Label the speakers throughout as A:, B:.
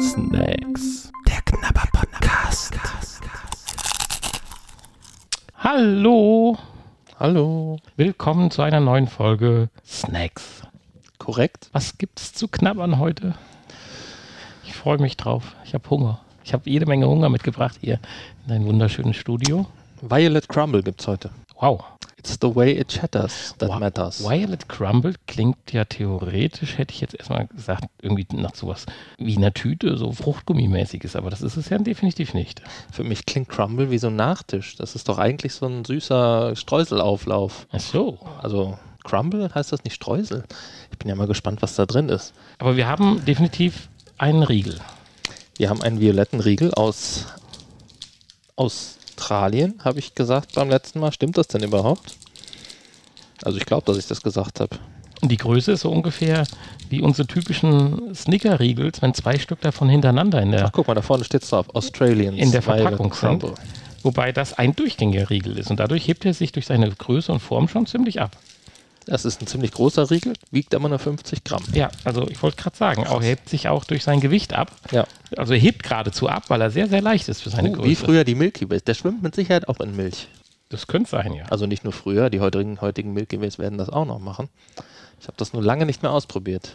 A: Snacks. Der Knabber Podcast. Hallo.
B: Hallo.
A: Willkommen zu einer neuen Folge Snacks.
B: Korrekt.
A: Was gibt's zu knabbern heute? Ich freue mich drauf. Ich habe Hunger. Ich habe jede Menge Hunger mitgebracht hier in dein wunderschönes Studio.
B: Violet Crumble gibt's heute.
A: Wow.
B: It's the way it chatters that
A: Wow.
B: matters.
A: Violet Crumble klingt ja theoretisch, hätte ich jetzt erstmal gesagt, irgendwie nach sowas wie einer Tüte, so Fruchtgummimäßiges, aber das ist es ja definitiv nicht.
B: Für mich klingt Crumble wie so ein Nachtisch. Das ist doch eigentlich so ein süßer Streuselauflauf.
A: Ach so.
B: Also Crumble heißt das nicht Streusel? Ich bin ja mal gespannt, was da drin ist.
A: Aber wir haben definitiv einen Riegel.
B: Wir haben einen violetten Riegel aus Australien, habe ich gesagt beim letzten Mal. Stimmt das denn überhaupt? Also ich glaube, dass ich das gesagt habe.
A: Die Größe ist so ungefähr wie unsere typischen Snicker-Riegels, wenn zwei Stück davon hintereinander in der,
B: Ach, guck mal, da vorne steht es drauf. Australians
A: in der Verpackung sind. Wobei das ein durchgängiger Riegel ist. Und dadurch hebt er sich durch seine Größe und Form schon ziemlich ab.
B: Das ist ein ziemlich großer Riegel, wiegt aber nur 50 Gramm.
A: Ja, also ich wollte gerade sagen, auch er hebt sich auch durch sein Gewicht ab.
B: Ja.
A: Also er hebt geradezu ab, weil er sehr, sehr leicht ist für seine
B: Oh,
A: Größe.
B: wie früher die Milky Ways. Der schwimmt mit Sicherheit auch in Milch.
A: Das könnte sein, ja.
B: Also nicht nur früher, die heutigen, heutigen Milky Ways werden das auch noch machen. Ich habe das nur lange nicht mehr ausprobiert.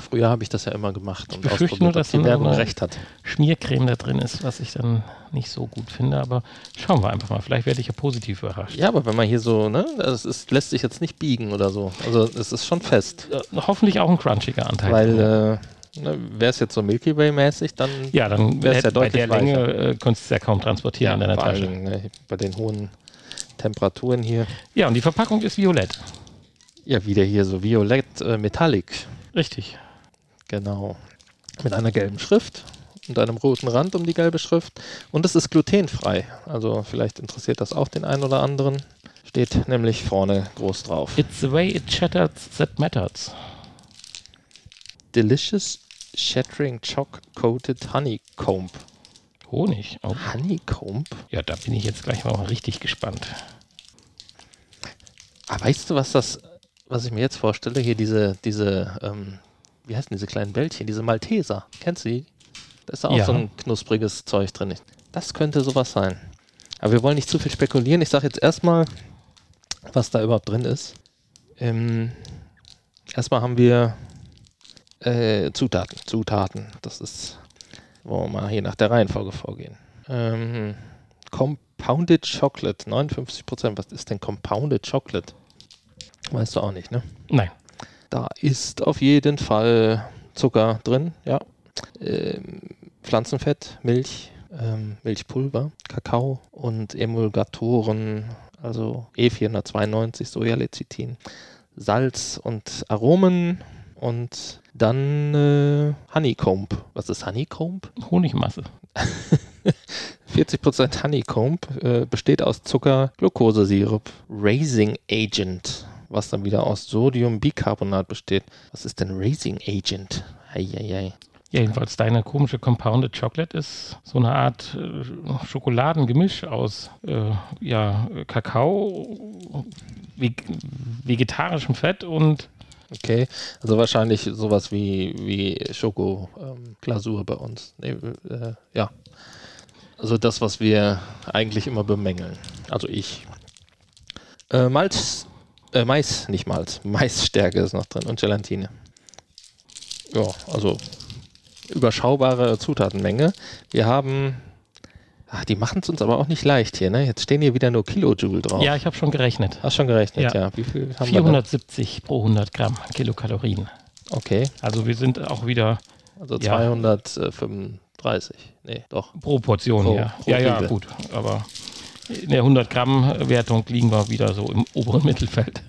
B: Früher habe ich das ja immer gemacht und
A: befürchte
B: ausprobiert,
A: nur, dass
B: die Werbung recht hat.
A: Schmiercreme da drin ist, was ich dann nicht so gut finde. Aber schauen wir einfach mal. Vielleicht werde ich ja positiv überrascht.
B: Ja, aber wenn man hier so, ne, das ist, lässt sich jetzt nicht biegen oder so. Also es ist schon fest.
A: Äh, hoffentlich auch ein crunchiger Anteil.
B: Weil, äh, ne, wäre es jetzt so Milky Way mäßig, dann
A: ja, dann
B: wär's
A: hätte
B: ja
A: bei
B: deutlich
A: der Länge äh, könntest du es ja kaum transportieren in deiner
B: allen
A: Tasche.
B: Dingen, ne, bei den hohen Temperaturen hier.
A: Ja, und die Verpackung ist violett.
B: Ja, wieder hier so violett äh, Metallic.
A: Richtig.
B: Genau. Mit einer gelben Schrift und einem roten Rand um die gelbe Schrift. Und es ist glutenfrei. Also vielleicht interessiert das auch den einen oder anderen. Steht nämlich vorne groß drauf.
A: It's the way it chatters that matters.
B: Delicious Shattering Choc Coated Honeycomb.
A: Honig. Oh.
B: Honeycomb?
A: Ja, da bin ich jetzt gleich mal richtig gespannt.
B: Ah, weißt du, was das, was ich mir jetzt vorstelle? Hier diese, diese, ähm, wie heißen diese kleinen Bällchen? Diese Malteser. Kennst du die? Da ist auch
A: Ja.
B: so ein knuspriges Zeug drin. Das könnte sowas sein. Aber wir wollen nicht zu viel spekulieren. Ich sage jetzt erstmal, was da überhaupt drin ist. Ähm, erstmal haben wir äh, Zutaten. Zutaten. Das ist, wollen wir mal hier nach der Reihenfolge vorgehen. Ähm, Compounded Chocolate, 59%. Was ist denn Compounded Chocolate? Weißt du auch nicht, ne?
A: Nein.
B: Da ist auf jeden Fall Zucker drin, ja. Ähm, Pflanzenfett, Milch, ähm, Milchpulver, Kakao und Emulgatoren, also E492, Sojalecithin, Salz und Aromen und dann äh, Honeycomb. Was ist Honeycomb?
A: Honigmasse.
B: 40% Honeycomb äh, besteht aus Zucker, Glukosesirup, Raising Agent, was dann wieder aus Sodiumbicarbonat besteht. Was ist denn Raising Agent? Eieiei.
A: Ja, jedenfalls deine komische Compounded Chocolate ist so eine Art äh, Schokoladengemisch aus äh, ja, Kakao, veg vegetarischem Fett und
B: Okay, also wahrscheinlich sowas wie, wie Schokoglasur bei uns. Nee, äh, ja. Also das, was wir eigentlich immer bemängeln. Also ich. Äh, Malz, äh, Mais, nicht Malz, Maisstärke ist noch drin und Gelatine. Ja, also überschaubare Zutatenmenge. Wir haben, ach, die machen es uns aber auch nicht leicht hier, ne? Jetzt stehen hier wieder nur Kilojoule drauf.
A: ja, ich habe schon gerechnet.
B: Hast schon gerechnet,
A: Ja.
B: ja. Wie viel haben
A: 470 pro 100 Gramm Kilokalorien.
B: Okay,
A: Also wir sind auch wieder
B: also
A: Ja.
B: 235. Nee, doch.
A: pro Portion
B: Pro-
A: hier.
B: pro
A: ja, ja,
B: Riegel.
A: gut. Aber in der 100 Gramm Wertung liegen wir wieder so im oberen Mittelfeld.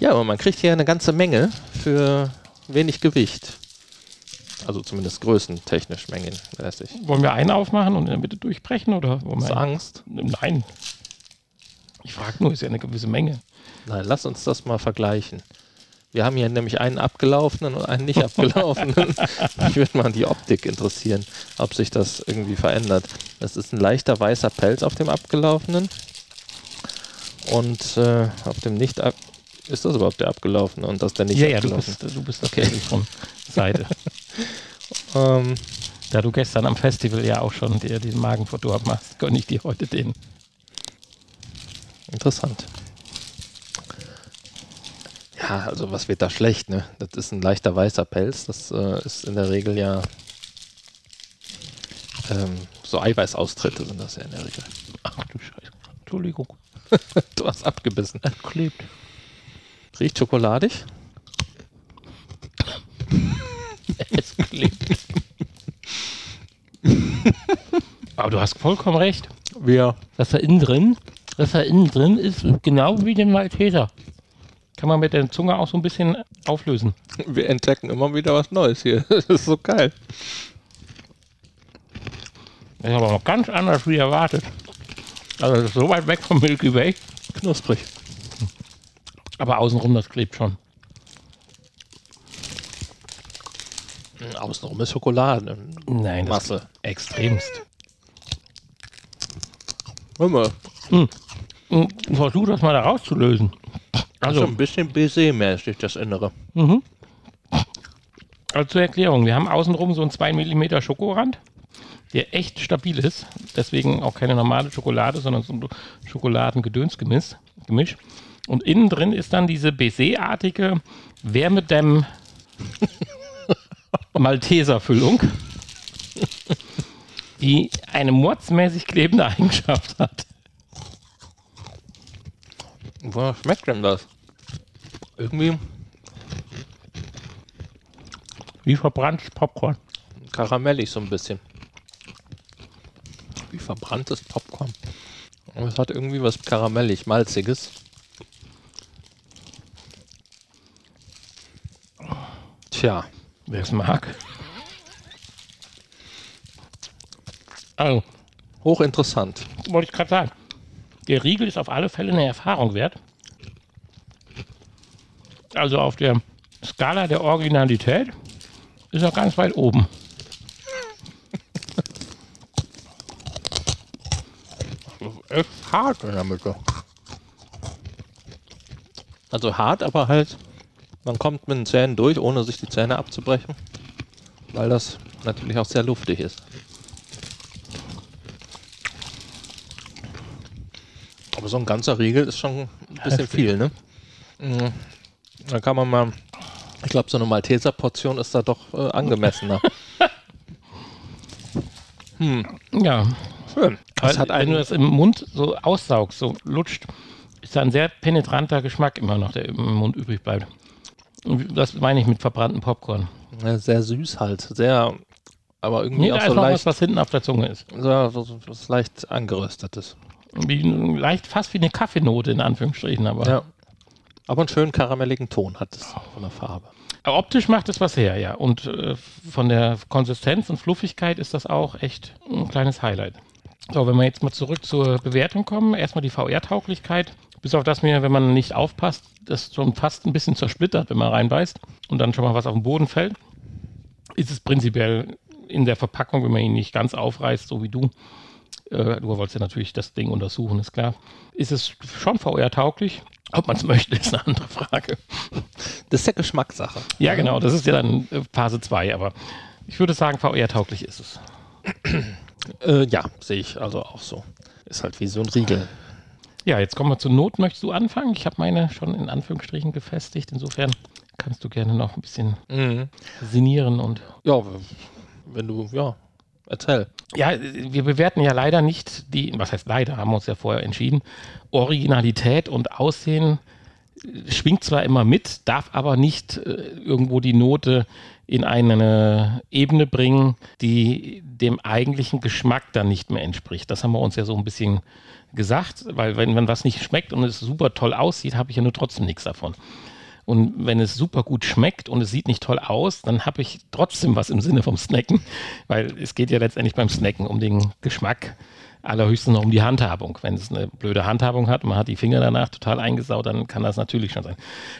B: Ja, aber man kriegt hier eine ganze Menge für wenig Gewicht. Also zumindest größentechnisch mengenmäßig.
A: Wollen wir einen aufmachen und in der Mitte durchbrechen oder wollen
B: Hast
A: wir
B: Angst?
A: Nein. Ich frage nur, ist ja eine gewisse Menge.
B: Nein, lass uns das mal vergleichen. Wir haben hier nämlich einen abgelaufenen und einen nicht abgelaufenen. Mich würde mal die Optik interessieren, ob sich das irgendwie verändert. Das ist ein leichter weißer Pelz auf dem abgelaufenen und äh, auf dem nicht ab Ist das überhaupt der abgelaufene und das der nicht
A: ja, ja, du bist, du bist tatsächlich von Seite.
B: Ähm,
A: Da du gestern am Festival ja auch schon dir den Magen verdorben hast, gönne ich dir heute den.
B: interessant. Ja, also was wird da schlecht, ne? Das ist ein leichter weißer Pelz. Das äh, ist in der Regel ja ähm, so Eiweißaustritte sind das ja in der Regel.
A: Ach du Scheiße. Entschuldigung.
B: Du hast abgebissen.
A: Es klebt.
B: Riecht schokoladig?
A: Es klebt. Aber du hast vollkommen recht.
B: Wir.
A: Das da innen drin, das da innen drin ist genau wie den Malteser. Kann man mit der Zunge auch so ein bisschen auflösen.
B: Wir entdecken immer wieder was Neues hier. Das ist so geil.
A: Das ist aber noch ganz anders wie erwartet. Also das ist so weit weg vom Milky Way.
B: Knusprig.
A: Aber außenrum, das klebt schon.
B: Außenrum ist Schokolade.
A: Nein, das
B: Masse.
A: ist extremst.
B: Hör mal.
A: Hm, Versuch das mal da rauszulösen.
B: Also
A: Also,
B: ein bisschen Baiser-mäßig das Innere.
A: mhm. also zur Erklärung, wir haben außenrum so einen 2 mm Schokorand, der echt stabil ist. Deswegen auch keine normale Schokolade, sondern so ein Schokoladengedönsgemisch. Gemisch. Und innen drin ist dann diese Baiser-artige Wärmedämm Malteser-Füllung, die eine mordsmäßig klebende Eigenschaft hat.
B: Wo schmeckt denn das? Irgendwie
A: Wie verbranntes Popcorn.
B: karamellig so ein bisschen. Wie verbranntes Popcorn. Aber es hat irgendwie was karamellig, malziges. Tja,
A: Wer es mag. Also,
B: hochinteressant.
A: wollte ich gerade sagen. Der Riegel ist auf alle Fälle eine Erfahrung wert. Also auf der Skala der Originalität ist er ganz weit oben.
B: Echt hart in der Mitte. Also hart, aber halt, man kommt mit den Zähnen durch, ohne sich die Zähne abzubrechen. Weil das natürlich auch sehr luftig ist. Aber so ein ganzer Riegel ist schon ein bisschen
A: Heftig.
B: viel, ne? Mhm. Da kann man mal, ich glaube, so eine Malteser-Portion ist da doch äh, angemessener.
A: Ja,
B: Schön.
A: Weil, wenn du das im Mund so aussaugst, so lutscht, ist da ein sehr penetranter Geschmack immer noch, der im Mund übrig bleibt. Und Das meine ich mit verbranntem Popcorn.
B: Ja, sehr süß halt. Sehr, aber irgendwie
A: Nee, da
B: auch
A: ist
B: so
A: noch was,
B: leicht,
A: was hinten auf der Zunge ist.
B: so, so, so was leicht angeröstetes.
A: Wie, leicht fast wie eine Kaffeenote in Anführungsstrichen, aber
B: Ja. Aber einen schönen karamelligen Ton hat es von der Farbe.
A: Aber optisch macht es was her, ja. Und äh, von der Konsistenz und Fluffigkeit ist das auch echt ein kleines Highlight. So, wenn wir jetzt mal zurück zur Bewertung kommen, erstmal die VR-Tauglichkeit. Bis auf das mir, wenn man nicht aufpasst, das schon fast ein bisschen zersplittert, wenn man reinbeißt und dann schon mal was auf den Boden fällt, ist es prinzipiell in der Verpackung, wenn man ihn nicht ganz aufreißt, so wie du, äh, du wolltest ja natürlich das Ding untersuchen, ist klar, ist es schon VR-tauglich. Ob man es möchte, ist eine andere Frage.
B: Das ist ja Geschmackssache.
A: Ja, genau, das ist ja dann äh, Phase 2, aber ich würde sagen, VR-tauglich ist es.
B: Äh, ja, sehe ich also auch so. Ist halt wie so ein Riegel.
A: Ja, jetzt kommen wir zur Not. Möchtest du anfangen? Ich habe meine schon in Anführungsstrichen gefestigt. Insofern kannst du gerne noch ein bisschen
B: Mhm.
A: sinnieren und.
B: Ja, wenn du, ja, erzähl.
A: Ja, wir bewerten ja leider nicht die, was heißt leider, haben wir uns ja vorher entschieden. Originalität und Aussehen äh, schwingt zwar immer mit, darf aber nicht äh, irgendwo die Note in eine Ebene bringen, die dem eigentlichen Geschmack dann nicht mehr entspricht. Das haben wir uns ja so ein bisschen gesagt, weil wenn, wenn was nicht schmeckt und es super toll aussieht, habe ich ja nur trotzdem nichts davon. Und wenn es super gut schmeckt und es sieht nicht toll aus, dann habe ich trotzdem was im Sinne vom Snacken, weil es geht ja letztendlich beim Snacken um den Geschmack allerhöchstens noch um die Handhabung. Wenn es eine blöde Handhabung hat und man hat die Finger danach total eingesaut, dann kann das natürlich schon sein.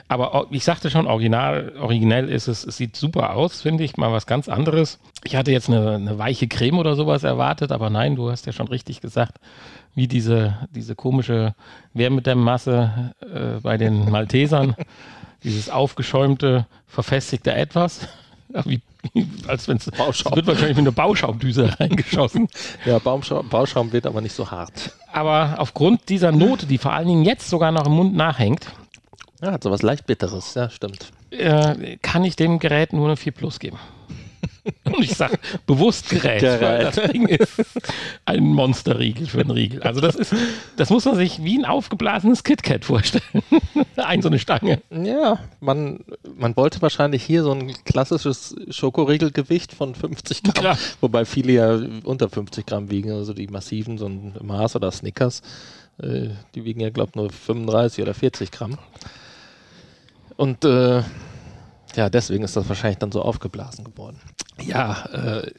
A: Aber ich sagte schon, original, originell ist es, es sieht super aus, finde ich, mal was ganz anderes. Ich hatte jetzt eine, eine weiche Creme oder sowas erwartet, aber nein, du hast ja schon richtig gesagt, wie diese, diese komische Wärmedämmmasse äh, bei den Maltesern, dieses aufgeschäumte, verfestigte Etwas. Wie, als wenn es wird wahrscheinlich mit einer Bauschaumdüse reingeschossen.
B: Ja, Baumschaum, Bauschaum wird aber nicht so hart.
A: Aber aufgrund dieser Note, die vor allen Dingen jetzt sogar noch im Mund nachhängt,
B: ja, hat sowas leicht Bitteres, ja, stimmt.
A: Äh, kann ich dem Gerät nur eine 4 Plus geben. Und ich sage bewusst Gerät, Gerät. weil das Ding ist ein Monsterriegel für einen Riegel. Also das ist, das muss man sich wie ein aufgeblasenes KitKat vorstellen. ein so eine Stange.
B: Ja, man, man wollte wahrscheinlich hier so ein klassisches Schokoriegelgewicht von 50 Gramm, Gramm, wobei viele ja unter 50 Gramm wiegen, also die massiven, so ein Mars oder Snickers, äh, die wiegen ja, glaube ich, nur 35 oder 40 Gramm. Und äh, ja, deswegen ist das wahrscheinlich dann so aufgeblasen geworden. Ja, äh,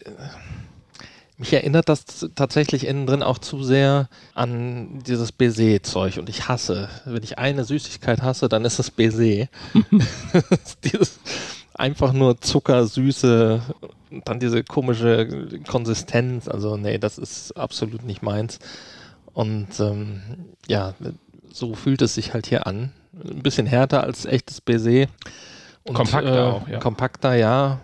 B: mich erinnert das tatsächlich innen drin auch zu sehr an dieses Baiser-Zeug. Und ich hasse, wenn ich eine Süßigkeit hasse, dann ist es Baiser. dieses einfach nur Zucker, Süße, dann diese komische Konsistenz. Also nee, das ist absolut nicht meins. Und ähm, ja, so fühlt es sich halt hier an. Ein bisschen härter als echtes Baiser.
A: Und, kompakter äh, auch,
B: ja. Kompakter, ja.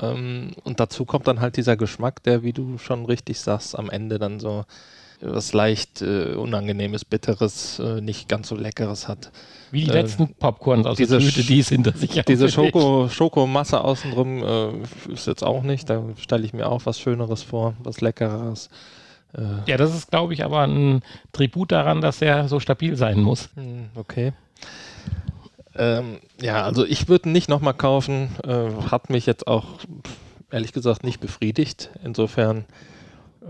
B: Ähm, und dazu kommt dann halt dieser Geschmack, der, wie du schon richtig sagst, am Ende dann so was leicht äh, unangenehmes, bitteres, äh, nicht ganz so leckeres hat.
A: Wie die äh, letzten Popcorns aus
B: diese der Tüte, die es hinter sich Diese Schoko, Schokomasse außenrum äh, ist jetzt auch nicht. Da stelle ich mir auch was Schöneres vor, was Leckeres.
A: Äh. Ja, das ist, glaube ich, aber ein Tribut daran, dass er so stabil sein muss.
B: Hm, okay. Ähm, ja, also ich würde nicht nochmal kaufen. Äh, hat mich jetzt auch ehrlich gesagt nicht befriedigt. Insofern,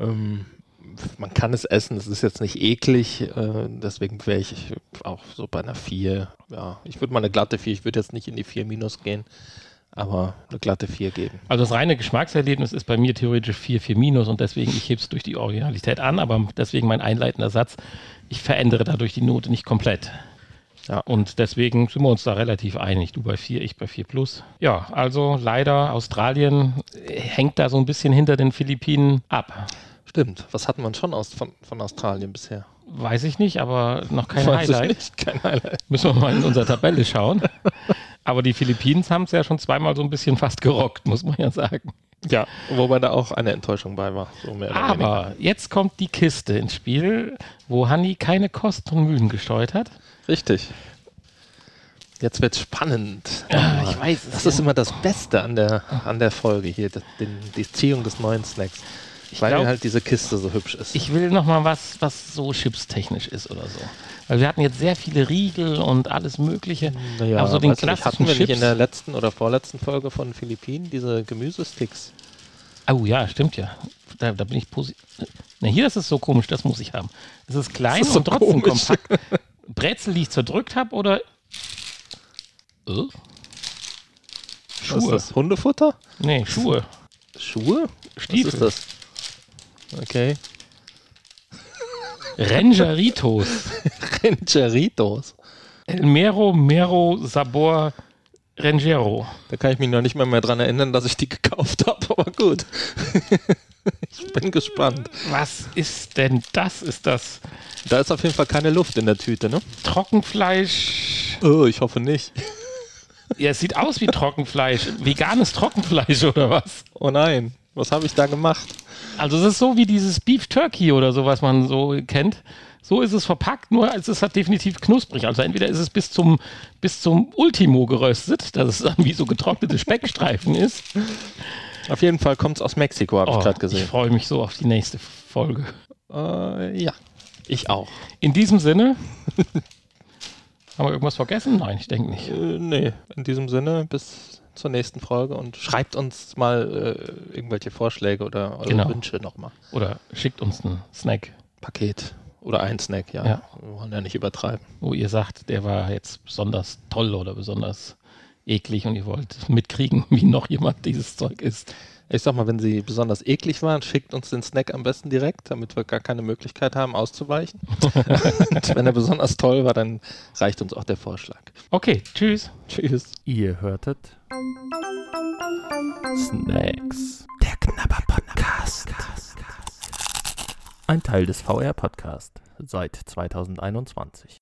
B: ähm, man kann es essen, es ist jetzt nicht eklig. Äh, deswegen wäre ich auch so bei einer 4. Ja, ich würde mal eine glatte 4, ich würde jetzt nicht in die 4 minus gehen. Aber eine glatte 4 geben.
A: Also das reine Geschmackserlebnis ist bei mir theoretisch 4, 4 minus und deswegen, ich hebe es durch die Originalität an, aber deswegen mein einleitender Satz, ich verändere dadurch die Note nicht komplett. Ja, und deswegen sind wir uns da relativ einig. Du bei 4, ich bei 4 plus. Ja, also leider Australien hängt da so ein bisschen hinter den Philippinen ab.
B: Stimmt. Was hatten wir schon aus, von, von Australien bisher?
A: Weiß ich nicht, aber noch kein Weiß Highlight. Ich nicht,
B: kein Highlight.
A: Müssen wir mal in unserer Tabelle schauen. aber die Philippinen haben es ja schon zweimal so ein bisschen fast gerockt, muss man ja sagen.
B: Ja, wobei da auch eine Enttäuschung bei war. So
A: aber jetzt kommt die Kiste ins Spiel, wo Hanni keine Kosten und Mühen gesteuert hat.
B: Richtig. Jetzt wird es spannend.
A: Ja, ich weiß
B: Das ja. ist immer das Beste an der, an der Folge hier, die, die Ziehung des neuen Snacks. Ich weil glaub, halt diese Kiste so hübsch ist.
A: Ich will nochmal was, was so chipstechnisch ist oder so. Weil wir hatten jetzt sehr viele Riegel und alles Mögliche.
B: Naja, aber so den klassischen hatten wir Chips. nicht in der letzten oder vorletzten Folge von Philippinen diese Gemüsesticks.
A: Oh ja, stimmt ja. Da, da bin ich positiv. Na, hier ist es so komisch, das muss ich haben. Es ist klein ist so und trotzdem komisch. kompakt. Brezel, die ich zerdrückt habe oder.
B: Äh? Schuhe. Was ist das? Hundefutter?
A: Nee, Schuhe.
B: Schuhe?
A: Stiefel.
B: Was ist das? Okay.
A: Rangeritos.
B: Rangeritos.
A: El Mero Mero Sabor Rangero.
B: Da kann ich mich noch nicht mal mehr dran erinnern, dass ich die gekauft habe, aber gut. ich bin gespannt.
A: Was ist denn das? Ist das?
B: Da ist auf jeden Fall keine Luft in der Tüte, ne?
A: Trockenfleisch.
B: Oh, ich hoffe nicht.
A: Ja, es sieht aus wie Trockenfleisch. Veganes Trockenfleisch oder was?
B: Oh nein, was habe ich da gemacht?
A: Also es ist so wie dieses Beef Turkey oder so, was man so kennt. So ist es verpackt, nur es ist halt definitiv knusprig. Also entweder ist es bis zum, bis zum Ultimo geröstet, dass es dann wie so getrocknete Speckstreifen ist.
B: Auf jeden Fall kommt es aus Mexiko, habe oh, ich gerade gesehen.
A: Ich freue mich so auf die nächste Folge.
B: Äh, ja, ich auch.
A: In diesem Sinne, haben wir irgendwas vergessen? Nein, ich denke nicht.
B: Äh, nee, in diesem Sinne, bis zur nächsten Folge und schreibt uns mal äh, irgendwelche Vorschläge oder eure genau. Wünsche nochmal.
A: Oder schickt uns ein Snack.
B: Paket. Oder ein Snack, ja. ja. Wir wollen ja nicht übertreiben.
A: Wo ihr sagt, der war jetzt besonders toll oder besonders eklig und ihr wollt mitkriegen, wie noch jemand dieses Zeug isst.
B: Ich sag mal, wenn sie besonders eklig waren, schickt uns den Snack am besten direkt, damit wir gar keine Möglichkeit haben, auszuweichen. und wenn er besonders toll war, dann reicht uns auch der Vorschlag.
A: Okay, tschüss.
B: Tschüss.
C: Ihr hörtet Snacks. Der Knabber Podcast. Ein Teil des VR Podcast seit 2021.